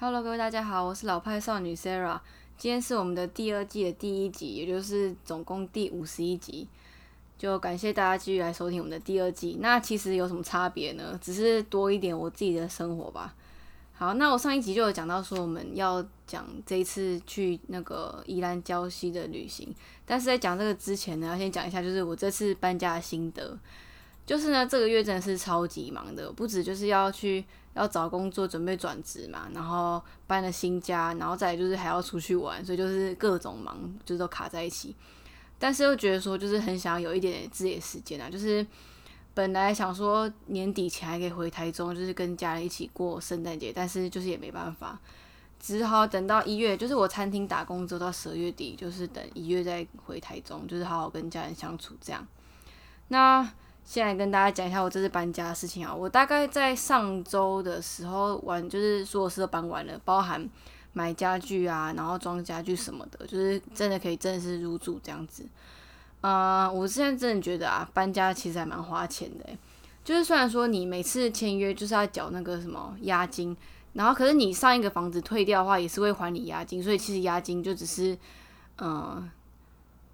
Hello，各位大家好，我是老派少女 Sarah。今天是我们的第二季的第一集，也就是总共第五十一集。就感谢大家继续来收听我们的第二季。那其实有什么差别呢？只是多一点我自己的生活吧。好，那我上一集就有讲到说我们要讲这一次去那个宜兰礁溪的旅行，但是在讲这个之前呢，要先讲一下就是我这次搬家的心得。就是呢，这个月真的是超级忙的，不止就是要去要找工作，准备转职嘛，然后搬了新家，然后再就是还要出去玩，所以就是各种忙，就是都卡在一起。但是又觉得说，就是很想要有一点点自己的时间啊，就是本来想说年底前还可以回台中，就是跟家人一起过圣诞节，但是就是也没办法，只好等到一月，就是我餐厅打工之后到十二月底，就是等一月再回台中，就是好好跟家人相处这样。那现在跟大家讲一下我这次搬家的事情啊，我大概在上周的时候完，就是所有事都搬完了，包含买家具啊，然后装家具什么的，就是真的可以正式入住这样子。呃，我现在真的觉得啊，搬家其实还蛮花钱的，就是虽然说你每次签约就是要缴那个什么押金，然后可是你上一个房子退掉的话，也是会还你押金，所以其实押金就只是，嗯。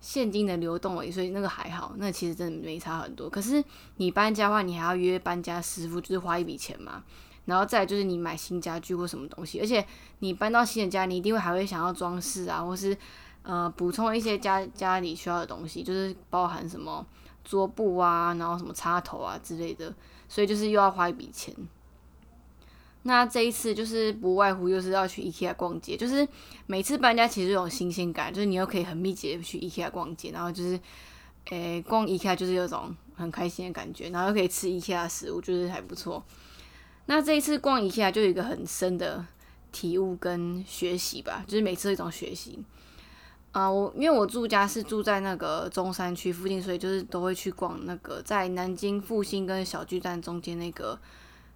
现金的流动而已，所以那个还好，那其实真的没差很多。可是你搬家的话，你还要约搬家师傅，就是花一笔钱嘛。然后再就是你买新家具或什么东西，而且你搬到新的家，你一定会还会想要装饰啊，或是呃补充一些家家里需要的东西，就是包含什么桌布啊，然后什么插头啊之类的，所以就是又要花一笔钱。那这一次就是不外乎又是要去 IKEA 逛街，就是每次搬家其实有种新鲜感，就是你又可以很密集的去 IKEA 逛街，然后就是，诶，逛 IKEA 就是有种很开心的感觉，然后又可以吃 IKEA 食物，就是还不错。那这一次逛 IKEA 就有一个很深的体悟跟学习吧，就是每次一种学习。啊，我因为我住家是住在那个中山区附近，所以就是都会去逛那个在南京复兴跟小巨蛋中间那个。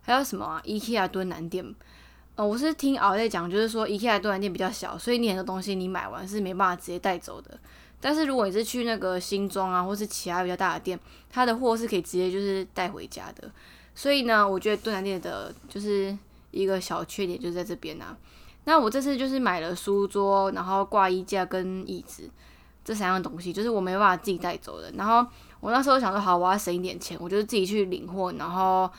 还有什么啊？IKEA 敦南店，呃，我是听熬夜讲，就是说 IKEA 敦南店比较小，所以你很多东西你买完是没办法直接带走的。但是如果你是去那个新庄啊，或是其他比较大的店，它的货是可以直接就是带回家的。所以呢，我觉得敦南店的就是一个小缺点就是在这边啊。那我这次就是买了书桌，然后挂衣架跟椅子这三样东西，就是我没办法自己带走的。然后我那时候想说，好，我要省一点钱，我就自己去领货，然后。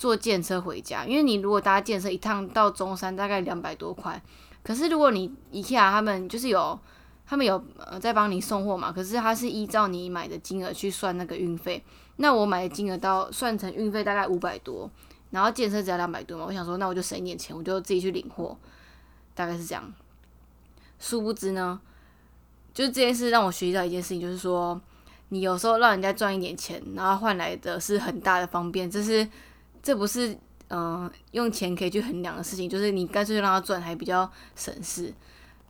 坐电车回家，因为你如果搭电车一趟到中山大概两百多块，可是如果你 IKEA 他们就是有他们有呃在帮你送货嘛，可是他是依照你买的金额去算那个运费，那我买的金额到算成运费大概五百多，然后电车只要两百多嘛，我想说那我就省一点钱，我就自己去领货，大概是这样。殊不知呢，就是这件事让我学习到一件事情，就是说你有时候让人家赚一点钱，然后换来的是很大的方便，这是。这不是嗯用钱可以去衡量的事情，就是你干脆就让他赚，还比较省事。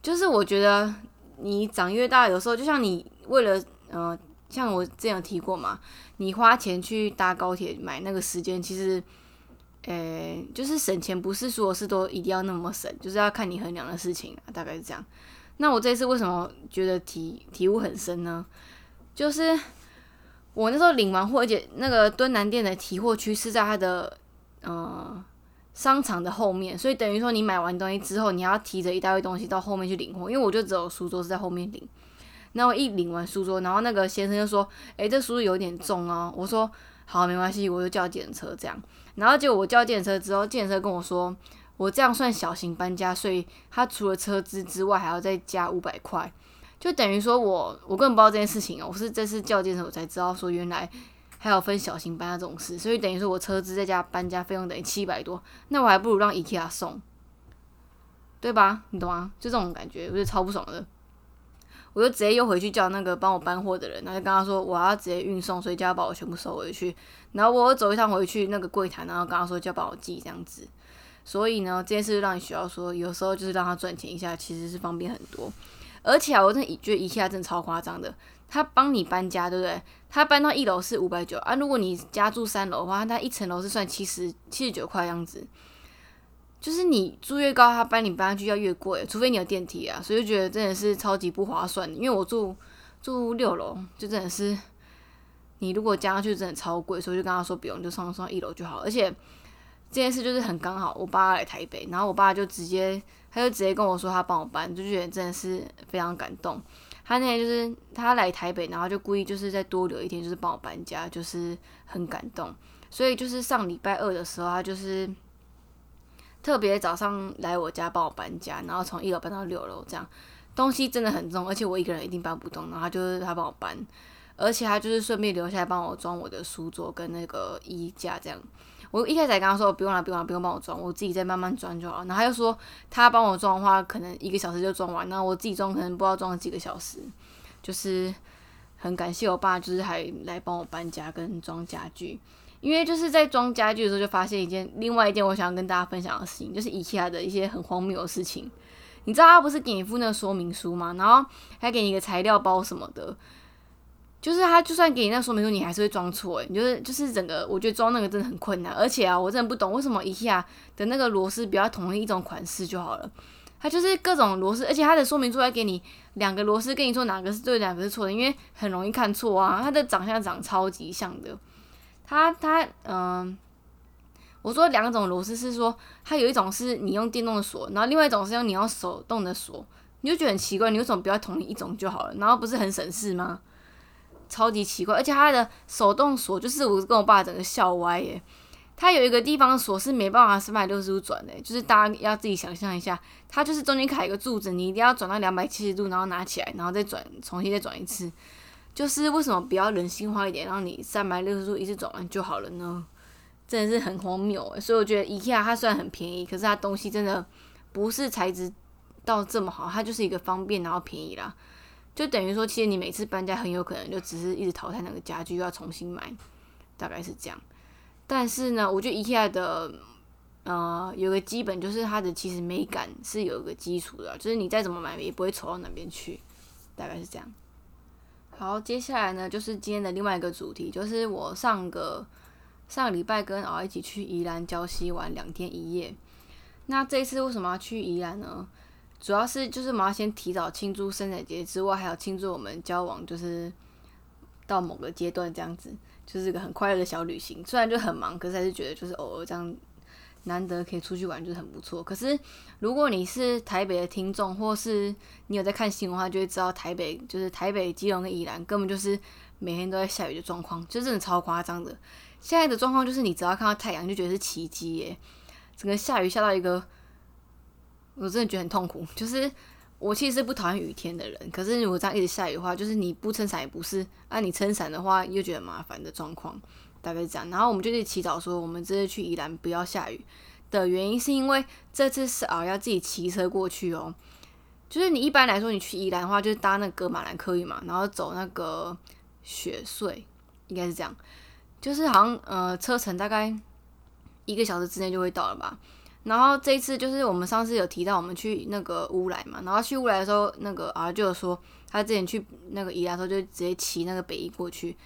就是我觉得你长越大，有时候就像你为了嗯，像我之前提过嘛，你花钱去搭高铁买那个时间，其实诶就是省钱，不是说是都一定要那么省，就是要看你衡量的事情啊，大概是这样。那我这次为什么觉得体体悟很深呢？就是。我那时候领完货，而且那个敦南店的提货区是在它的呃商场的后面，所以等于说你买完东西之后，你要提着一大堆东西到后面去领货。因为我就只有书桌是在后面领，那我一领完书桌，然后那个先生就说：“诶，这书有点重哦。”我说：“好，没关系，我就叫电车这样。”然后结果我叫电车之后，电车跟我说：“我这样算小型搬家，所以他除了车资之外，还要再加五百块。”就等于说，我我根本不知道这件事情哦，我是这次叫健身我才知道说原来还有分小型班这种事，所以等于说我车资再加搬家费用等于七百多，那我还不如让 IKEA 送，对吧？你懂吗？就这种感觉，我觉得超不爽的。我就直接又回去叫那个帮我搬货的人，然后就跟他说我要直接运送，所以叫他把我全部收回去。然后我走一趟回去那个柜台，然后跟他说叫帮我寄这样子。所以呢，这件事让你需要说，有时候就是让他赚钱一下，其实是方便很多。而且，我真的觉得一下真的超夸张的。他帮你搬家，对不对？他搬到一楼是五百九啊。如果你家住三楼的话，他一层楼是算七十七十九块样子。就是你住越高，他搬你搬上去要越贵，除非你有电梯啊。所以就觉得真的是超级不划算。因为我住住六楼，就真的是你如果加上去真的超贵，所以就跟他说不用，就上上一楼就好。而且这件事就是很刚好，我爸来台北，然后我爸就直接他就直接跟我说他帮我搬，就觉得真的是非常感动。他那天就是他来台北，然后就故意就是再多留一天，就是帮我搬家，就是很感动。所以就是上礼拜二的时候，他就是特别早上来我家帮我搬家，然后从一楼搬到六楼，这样东西真的很重，而且我一个人一定搬不动。然后他就是他帮我搬，而且他就是顺便留下来帮我装我的书桌跟那个衣架，这样。我一开始跟他说不用了，不用了，不用帮我装，我自己再慢慢装就好。然后他又说他帮我装的话，可能一个小时就装完，那我自己装可能不知道装了几个小时。就是很感谢我爸，就是还来帮我搬家跟装家具。因为就是在装家具的时候，就发现一件另外一件我想要跟大家分享的事情，就是 IKEA 的一些很荒谬的事情。你知道他不是给你附那个说明书吗？然后还给你一个材料包什么的，就是他就算给你那说明书，你还是会装错。你就是就是整个，我觉得装那个真的很困难。而且啊，我真的不懂为什么 IKEA 的那个螺丝比较统一一种款式就好了。它就是各种螺丝，而且它的说明书还给你两个螺丝，跟你说哪个是对，哪个是错的，因为很容易看错啊。它的长相长超级像的。它它嗯，我说两种螺丝是说，它有一种是你用电动的锁，然后另外一种是用你用手动的锁，你就觉得很奇怪，你为什么不要同一种就好了？然后不是很省事吗？超级奇怪，而且它的手动锁就是我跟我爸整个笑歪耶。它有一个地方锁是没办法三百六十度转的，就是大家要自己想象一下，它就是中间卡一个柱子，你一定要转到两百七十度，然后拿起来，然后再转，重新再转一次。就是为什么不要人性化一点，让你三百六十度一次转完就好了呢？真的是很荒谬。所以我觉得 IKEA 它虽然很便宜，可是它东西真的不是材质到这么好，它就是一个方便然后便宜啦。就等于说，其实你每次搬家很有可能就只是一直淘汰那个家具，又要重新买，大概是这样。但是呢，我觉得 IKEA 的呃有个基本就是它的其实美感是有一个基础的，就是你再怎么买也不会丑到哪边去，大概是这样。好，接下来呢，就是今天的另外一个主题，就是我上个上个礼拜跟敖一起去宜兰礁溪玩两天一夜。那这一次为什么要去宜兰呢？主要是就是我们要先提早庆祝圣诞节之外，还有庆祝我们交往，就是到某个阶段这样子，就是一个很快乐的小旅行。虽然就很忙，可是还是觉得就是偶尔这样。难得可以出去玩，就是很不错。可是如果你是台北的听众，或是你有在看新闻的话，就会知道台北就是台北、基隆跟宜兰根本就是每天都在下雨的状况，就真的超夸张的。现在的状况就是你只要看到太阳就觉得是奇迹耶，整个下雨下到一个，我真的觉得很痛苦。就是我其实不讨厌雨天的人，可是如果这样一直下雨的话，就是你不撑伞也不是，啊你撑伞的话又觉得麻烦的状况。大概是这样，然后我们就是祈祷说，我们这次去宜兰不要下雨的原因，是因为这次是啊要自己骑车过去哦。就是你一般来说，你去宜兰的话，就是搭那个马兰客运嘛，然后走那个雪隧，应该是这样。就是好像呃车程大概一个小时之内就会到了吧。然后这一次就是我们上次有提到我们去那个乌来嘛，然后去乌来的时候，那个啊就有说他之前去那个宜兰的时候就直接骑那个北宜过去。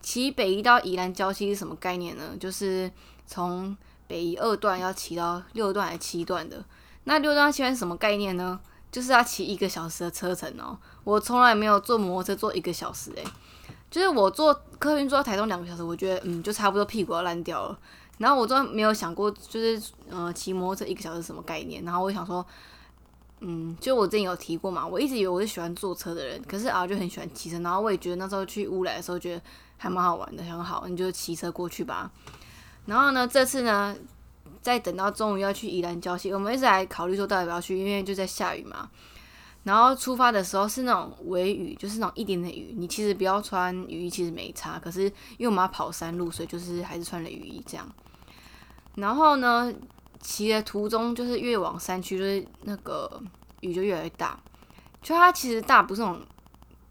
骑北宜到宜兰郊区是什么概念呢？就是从北宜二段要骑到六段还是七段的。那六段七段是什么概念呢？就是要骑一个小时的车程哦。我从来没有坐摩托车坐一个小时诶，就是我坐客运坐到台东两个小时，我觉得嗯就差不多屁股要烂掉了。然后我真没有想过，就是呃骑摩托车一个小时什么概念。然后我想说，嗯，就我之前有提过嘛，我一直以为我是喜欢坐车的人，可是啊就很喜欢骑车。然后我也觉得那时候去乌来的时候觉得。还蛮好玩的，很好，你就骑车过去吧。然后呢，这次呢，在等到终于要去宜兰礁溪，我们一直还考虑说到底要不要去，因为就在下雨嘛。然后出发的时候是那种微雨，就是那种一点点雨，你其实不要穿雨衣，其实没差。可是因为我们要跑山路，所以就是还是穿了雨衣这样。然后呢，骑的途中就是越往山区，就是那个雨就越来越大。就它其实大不是那种。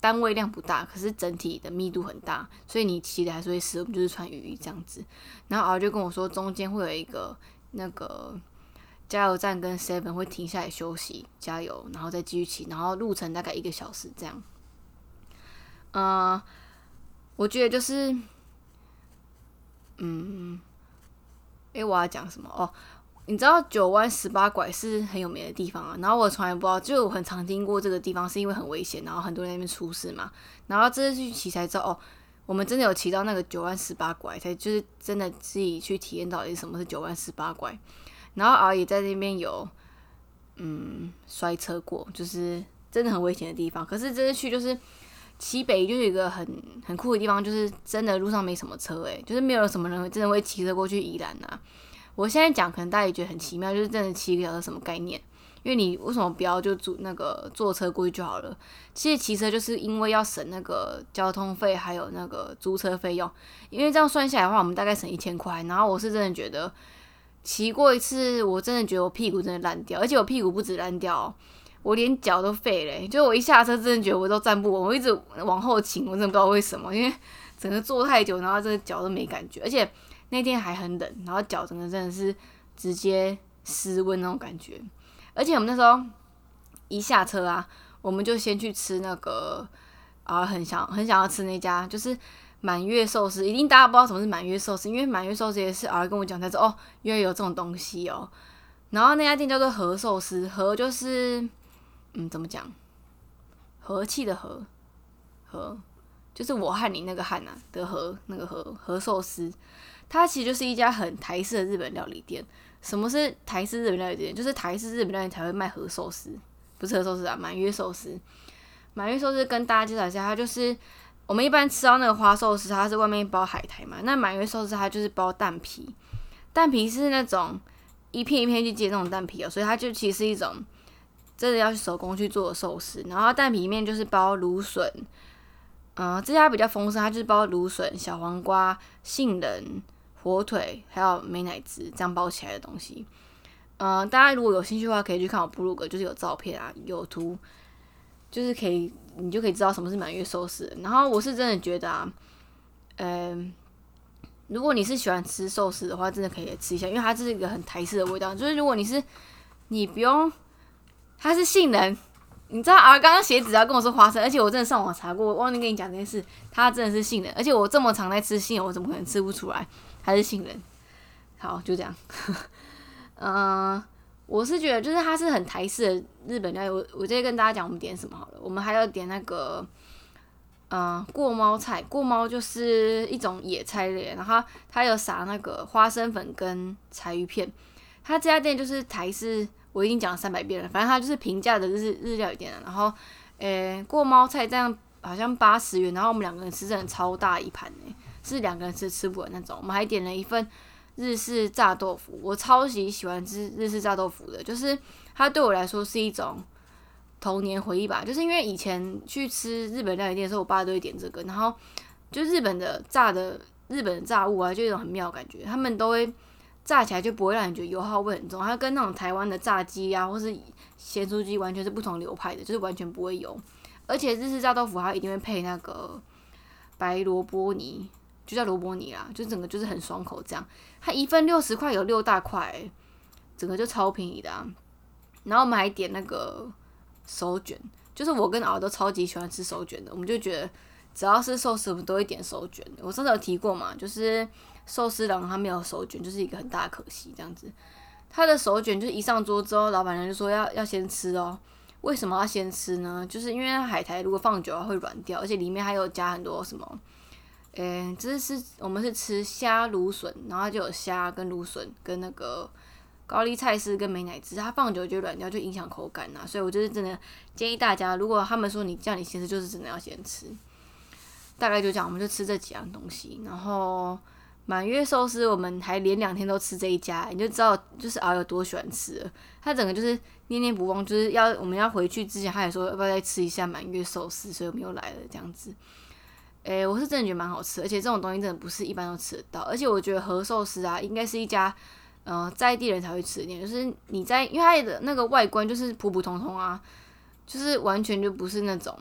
单位量不大，可是整体的密度很大，所以你骑的还是会湿。我们就是穿雨衣这样子。然后敖就跟我说，中间会有一个那个加油站跟 Seven 会停下来休息加油，然后再继续骑，然后路程大概一个小时这样。嗯，我觉得就是，嗯，哎，我要讲什么哦？你知道九弯十八拐是很有名的地方啊，然后我从来不知道，就很常听过这个地方是因为很危险，然后很多人那边出事嘛。然后这次去骑才知道，哦，我们真的有骑到那个九弯十八拐，才就是真的自己去体验到底什么是九弯十八拐。然后而也在那边有嗯摔车过，就是真的很危险的地方。可是这次去就是骑北就有一个很很酷的地方，就是真的路上没什么车，诶，就是没有什么人真的会骑车过去宜兰呐。我现在讲可能大家也觉得很奇妙，就是真的骑一个小时什么概念？因为你为什么不要就租那个坐车过去就好了？其实骑车就是因为要省那个交通费，还有那个租车费用。因为这样算下来的话，我们大概省一千块。然后我是真的觉得骑过一次，我真的觉得我屁股真的烂掉，而且我屁股不止烂掉，我连脚都废了。就我一下车，真的觉得我都站不稳，我一直往后倾，我真的不知道为什么，因为整个坐太久，然后这个脚都没感觉，而且那天还很冷，然后脚整个真的是直接失温那种感觉。而且我们那时候一下车啊，我们就先去吃那个啊，很想很想要吃那家，就是满月寿司。一定大家不知道什么是满月寿司，因为满月寿司也是啊跟我讲，他说哦，原来有这种东西哦。然后那家店叫做和寿司，和就是嗯怎么讲，和气的和和，就是我和你那个汉呐的和那个和和寿司，它其实就是一家很台式的日本料理店。什么是台式日本料理店？就是台式日本料理才会卖和寿司，不是和寿司啊，满月寿司。满月寿司跟大家介绍一下，它就是我们一般吃到那个花寿司，它是外面包海苔嘛。那满月寿司它就是包蛋皮，蛋皮是那种一片一片去接那种蛋皮哦，所以它就其实是一种真的要去手工去做的寿司。然后蛋皮里面就是包芦笋，嗯，这家比较丰盛，它就是包芦笋、小黄瓜、杏仁。火腿还有美奶滋这样包起来的东西，嗯，大家如果有兴趣的话，可以去看我部落格，就是有照片啊，有图，就是可以你就可以知道什么是满月寿司。然后我是真的觉得啊，嗯，如果你是喜欢吃寿司的话，真的可以吃一下，因为它这是一个很台式的味道。就是如果你是你不用，它是杏仁，你知道啊？刚刚写纸要跟我说花生，而且我真的上网查过，我忘记跟你讲这件事，它真的是杏仁，而且我这么常在吃杏仁，我怎么可能吃不出来？还是杏仁，好，就这样。嗯，我是觉得就是它是很台式的日本料理。我我直接跟大家讲，我们点什么好了。我们还要点那个，嗯，过猫菜。过猫就是一种野菜类，然后它有撒那个花生粉跟柴鱼片。它这家店就是台式，我已经讲了三百遍了。反正它就是平价的日日料店。然后，诶，过猫菜这样好像八十元，然后我们两个人吃真的超大一盘诶。是两个人吃吃不完那种，我们还点了一份日式炸豆腐，我超级喜欢吃日式炸豆腐的，就是它对我来说是一种童年回忆吧。就是因为以前去吃日本料理店的时候，我爸都会点这个，然后就日本的炸的日本的炸物啊，就一种很妙的感觉，他们都会炸起来就不会让你觉得油耗味很重，它跟那种台湾的炸鸡啊或是咸酥鸡完全是不同流派的，就是完全不会油，而且日式炸豆腐它一定会配那个白萝卜泥。就叫萝卜泥啦，就整个就是很爽口这样。它一份六十块，有六大块，整个就超便宜的。然后我们还点那个手卷，就是我跟敖都超级喜欢吃手卷的。我们就觉得只要是寿司，我们都会点手卷。我上次有提过嘛，就是寿司郎他没有手卷，就是一个很大的可惜这样子。他的手卷就是一上桌之后，老板娘就说要要先吃哦。为什么要先吃呢？就是因为海苔如果放久了会软掉，而且里面还有加很多什么。诶，这是我们是吃虾芦笋，然后就有虾跟芦笋跟那个高丽菜丝跟美乃滋，它放久就软掉，就影响口感呐。所以我就是真的建议大家，如果他们说你叫你先吃，就是真的要先吃。大概就讲，我们就吃这几样东西。然后满月寿司，我们还连两天都吃这一家，你就知道就是熬有多喜欢吃了。他整个就是念念不忘，就是要我们要回去之前，他也说要不要再吃一下满月寿司，所以我们又来了这样子。诶，我是真的觉得蛮好吃，而且这种东西真的不是一般都吃得到。而且我觉得和寿司啊，应该是一家，呃，在地人才会吃的店。就是你在，因为它的那个外观就是普普通通啊，就是完全就不是那种，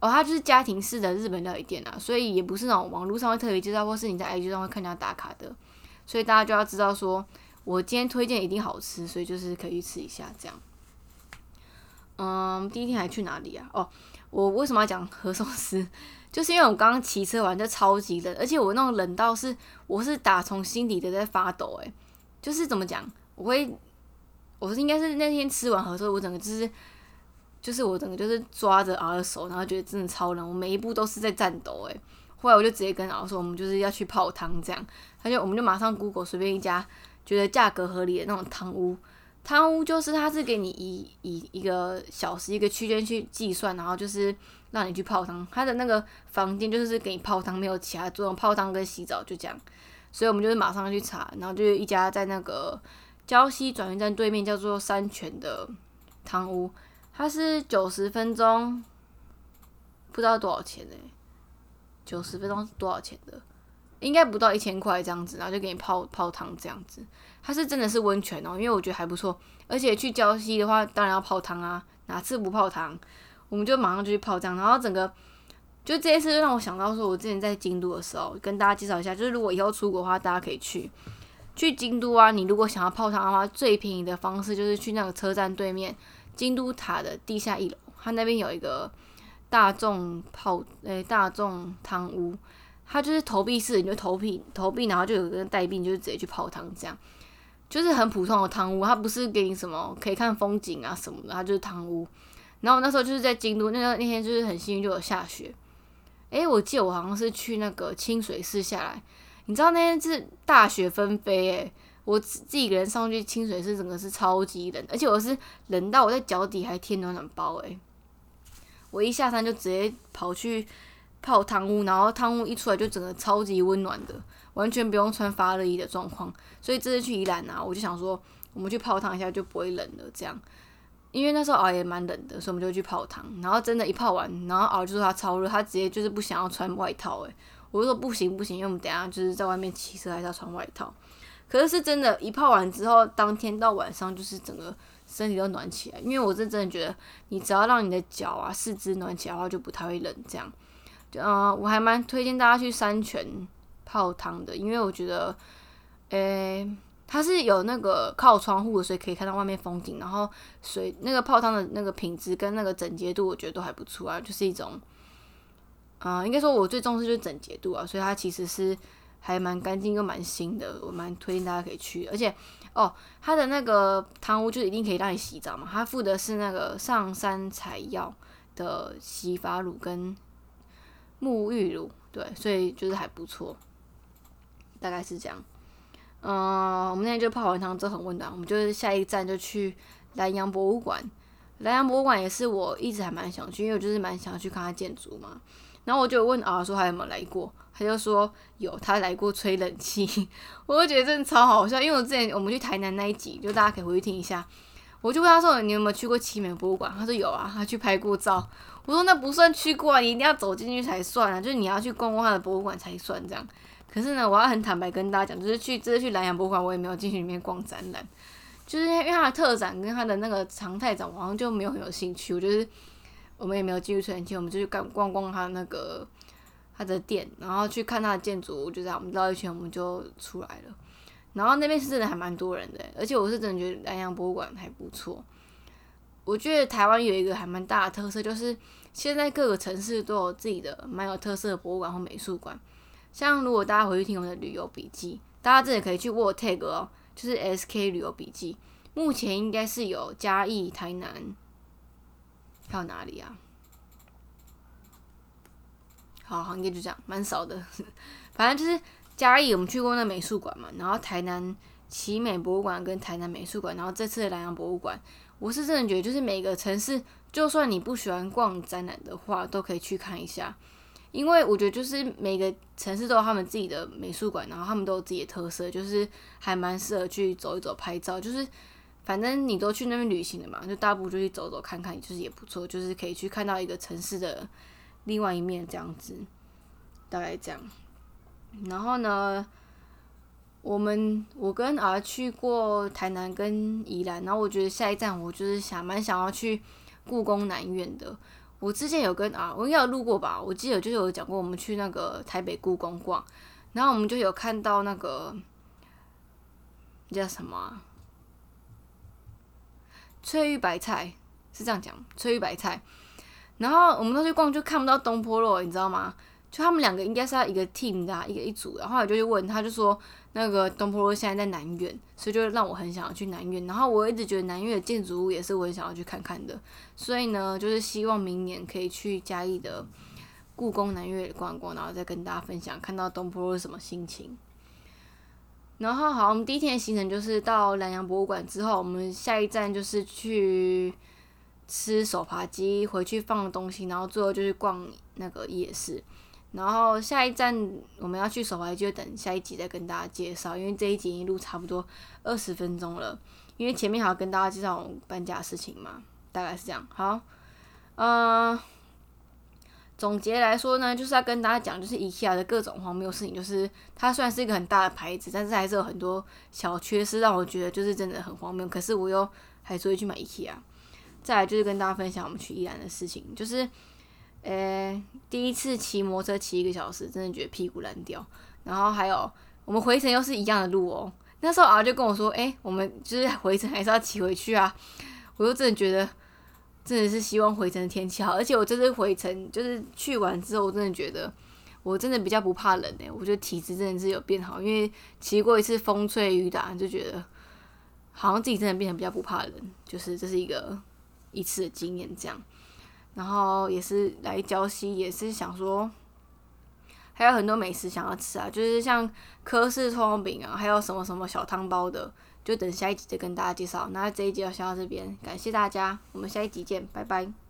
哦，它就是家庭式的日本料理店啊，所以也不是那种网络上会特别介绍，或是你在 IG 上会看人家打卡的。所以大家就要知道说，我今天推荐一定好吃，所以就是可以去吃一下这样。嗯，第一天还去哪里啊？哦，我为什么要讲和寿司？就是因为我刚刚骑车完就超级冷，而且我那种冷到是我是打从心底的在发抖，诶，就是怎么讲，我会，我是应该是那天吃完喝之后，我整个就是，就是我整个就是抓着熬的手，然后觉得真的超冷，我每一步都是在颤抖，诶，后来我就直接跟老师说，我们就是要去泡汤这样。他就我们就马上 Google 随便一家觉得价格合理的那种汤屋。汤屋就是它是给你以以一个小时一个区间去计算，然后就是让你去泡汤。他的那个房间就是给你泡汤，没有其他作用，泡汤跟洗澡就这样。所以我们就是马上去查，然后就一家在那个礁溪转运站对面叫做山泉的汤屋，它是九十分钟，不知道多少钱呢？九十分钟是多少钱的？应该不到一千块这样子，然后就给你泡泡汤这样子。它是真的是温泉哦，因为我觉得还不错。而且去礁溪的话，当然要泡汤啊，哪次不泡汤？我们就马上就去泡汤。然后整个就这一次就让我想到说，我之前在京都的时候，跟大家介绍一下，就是如果以后出国的话，大家可以去去京都啊。你如果想要泡汤的话，最便宜的方式就是去那个车站对面京都塔的地下一楼，它那边有一个大众泡诶大众汤屋。它就是投币式，你就投币投币，然后就有个代币，就是直接去泡汤这样，就是很普通的汤屋，它不是给你什么可以看风景啊什么的，它就是汤屋。然后我那时候就是在京都，那个那天就是很幸运就有下雪。诶，我记得我好像是去那个清水寺下来，你知道那天是大雪纷飞诶，我自己一个人上去清水寺，整个是超级冷，而且我是冷到我在脚底还贴暖暖包诶，我一下山就直接跑去。泡汤屋，然后汤屋一出来就整个超级温暖的，完全不用穿发热衣的状况。所以这次去宜兰啊，我就想说，我们去泡汤一下就不会冷了。这样，因为那时候熬也蛮冷的，所以我们就去泡汤。然后真的，一泡完，然后熬就说他超热，他直接就是不想要穿外套。诶，我就说不行不行，因为我们等下就是在外面骑车还是要穿外套。可是是真的，一泡完之后，当天到晚上就是整个身体都暖起来。因为我是真的觉得，你只要让你的脚啊、四肢暖起来的话，就不太会冷。这样。就嗯，我还蛮推荐大家去山泉泡汤的，因为我觉得，诶，它是有那个靠窗户的，所以可以看到外面风景。然后水那个泡汤的那个品质跟那个整洁度，我觉得都还不错啊，就是一种，嗯，应该说我最重视就是整洁度啊，所以它其实是还蛮干净又蛮新的，我蛮推荐大家可以去。而且哦，它的那个汤屋就一定可以让你洗澡嘛，它附的是那个上山采药的洗发乳跟。沐浴乳，对，所以就是还不错，大概是这样。嗯，我们那天就泡完汤之后很温暖，我们就是下一站就去南洋博物馆。南洋博物馆也是我一直还蛮想去，因为我就是蛮想要去看它建筑嘛。然后我就问啊，说他有没有来过，他就说有，他来过吹冷气。我就觉得真的超好笑，因为我之前我们去台南那一集，就大家可以回去听一下。我就问他说：“你有没有去过奇美博物馆？”他说：“有啊，他去拍过照。”我说：“那不算去过啊，你一定要走进去才算啊，就是你要去逛逛他的博物馆才算这样。”可是呢，我要很坦白跟大家讲，就是去这次去南洋博物馆，我也没有进去里面逛展览，就是因为他的特展跟他的那个常态展，我好像就没有很有兴趣。我就是我们也没有进去存钱，我们就去逛逛逛他那个他的店，然后去看他的建筑，就这样我们绕一圈，我们就出来了。然后那边是真的还蛮多人的，而且我是真的觉得南洋博物馆还不错。我觉得台湾有一个还蛮大的特色，就是现在各个城市都有自己的蛮有特色的博物馆或美术馆。像如果大家回去听我的旅游笔记，大家真的可以去 w o r tag 哦，就是 SK 旅游笔记。目前应该是有嘉义、台南，还有哪里啊？好，应该就这样，蛮少的。反正就是。嘉义我们去过那美术馆嘛，然后台南奇美博物馆跟台南美术馆，然后这次的南洋博物馆，我是真的觉得就是每个城市，就算你不喜欢逛展览的话，都可以去看一下，因为我觉得就是每个城市都有他们自己的美术馆，然后他们都有自己的特色，就是还蛮适合去走一走拍照，就是反正你都去那边旅行的嘛，就大部就去走走看看，就是也不错，就是可以去看到一个城市的另外一面这样子，大概这样。然后呢，我们我跟儿去过台南跟宜兰，然后我觉得下一站我就是想蛮想要去故宫南院的。我之前有跟啊，我应该有路过吧？我记得就是有讲过，我们去那个台北故宫逛，然后我们就有看到那个叫什么翠玉白菜，是这样讲，翠玉白菜。然后我们都去逛，就看不到东坡肉，你知道吗？就他们两个应该是要一个 team 的，一个一组。然后我就去问他，就说那个东坡肉现在在南苑，所以就让我很想要去南苑。然后我一直觉得南苑的建筑物也是我很想要去看看的。所以呢，就是希望明年可以去嘉义的故宫南苑逛逛，然后再跟大家分享看到东坡是什么心情。然后好，我们第一天的行程就是到南洋博物馆之后，我们下一站就是去吃手扒鸡，回去放东西，然后最后就是逛那个夜市。然后下一站我们要去手扒鸡，就等下一集再跟大家介绍，因为这一集一路差不多二十分钟了，因为前面还要跟大家介绍我搬家的事情嘛，大概是这样。好，嗯。总结来说呢，就是要跟大家讲，就是 IKEA 的各种荒谬事情。就是它虽然是一个很大的牌子，但是还是有很多小缺失，让我觉得就是真的很荒谬。可是我又还是会去买 IKEA。再来就是跟大家分享我们去宜兰的事情，就是，呃，第一次骑摩托车骑一个小时，真的觉得屁股烂掉。然后还有我们回程又是一样的路哦。那时候啊就跟我说，哎，我们就是回程还是要骑回去啊。我就真的觉得。真的是希望回程的天气好，而且我这次回程就是去完之后，我真的觉得我真的比较不怕冷诶，我觉得体质真的是有变好，因为骑过一次风吹雨打，就觉得好像自己真的变得比较不怕冷，就是这是一个一次的经验这样。然后也是来礁溪，也是想说还有很多美食想要吃啊，就是像科氏葱油饼啊，还有什么什么小汤包的。就等下一集再跟大家介绍。那这一集就先到这边，感谢大家，我们下一集见，拜拜。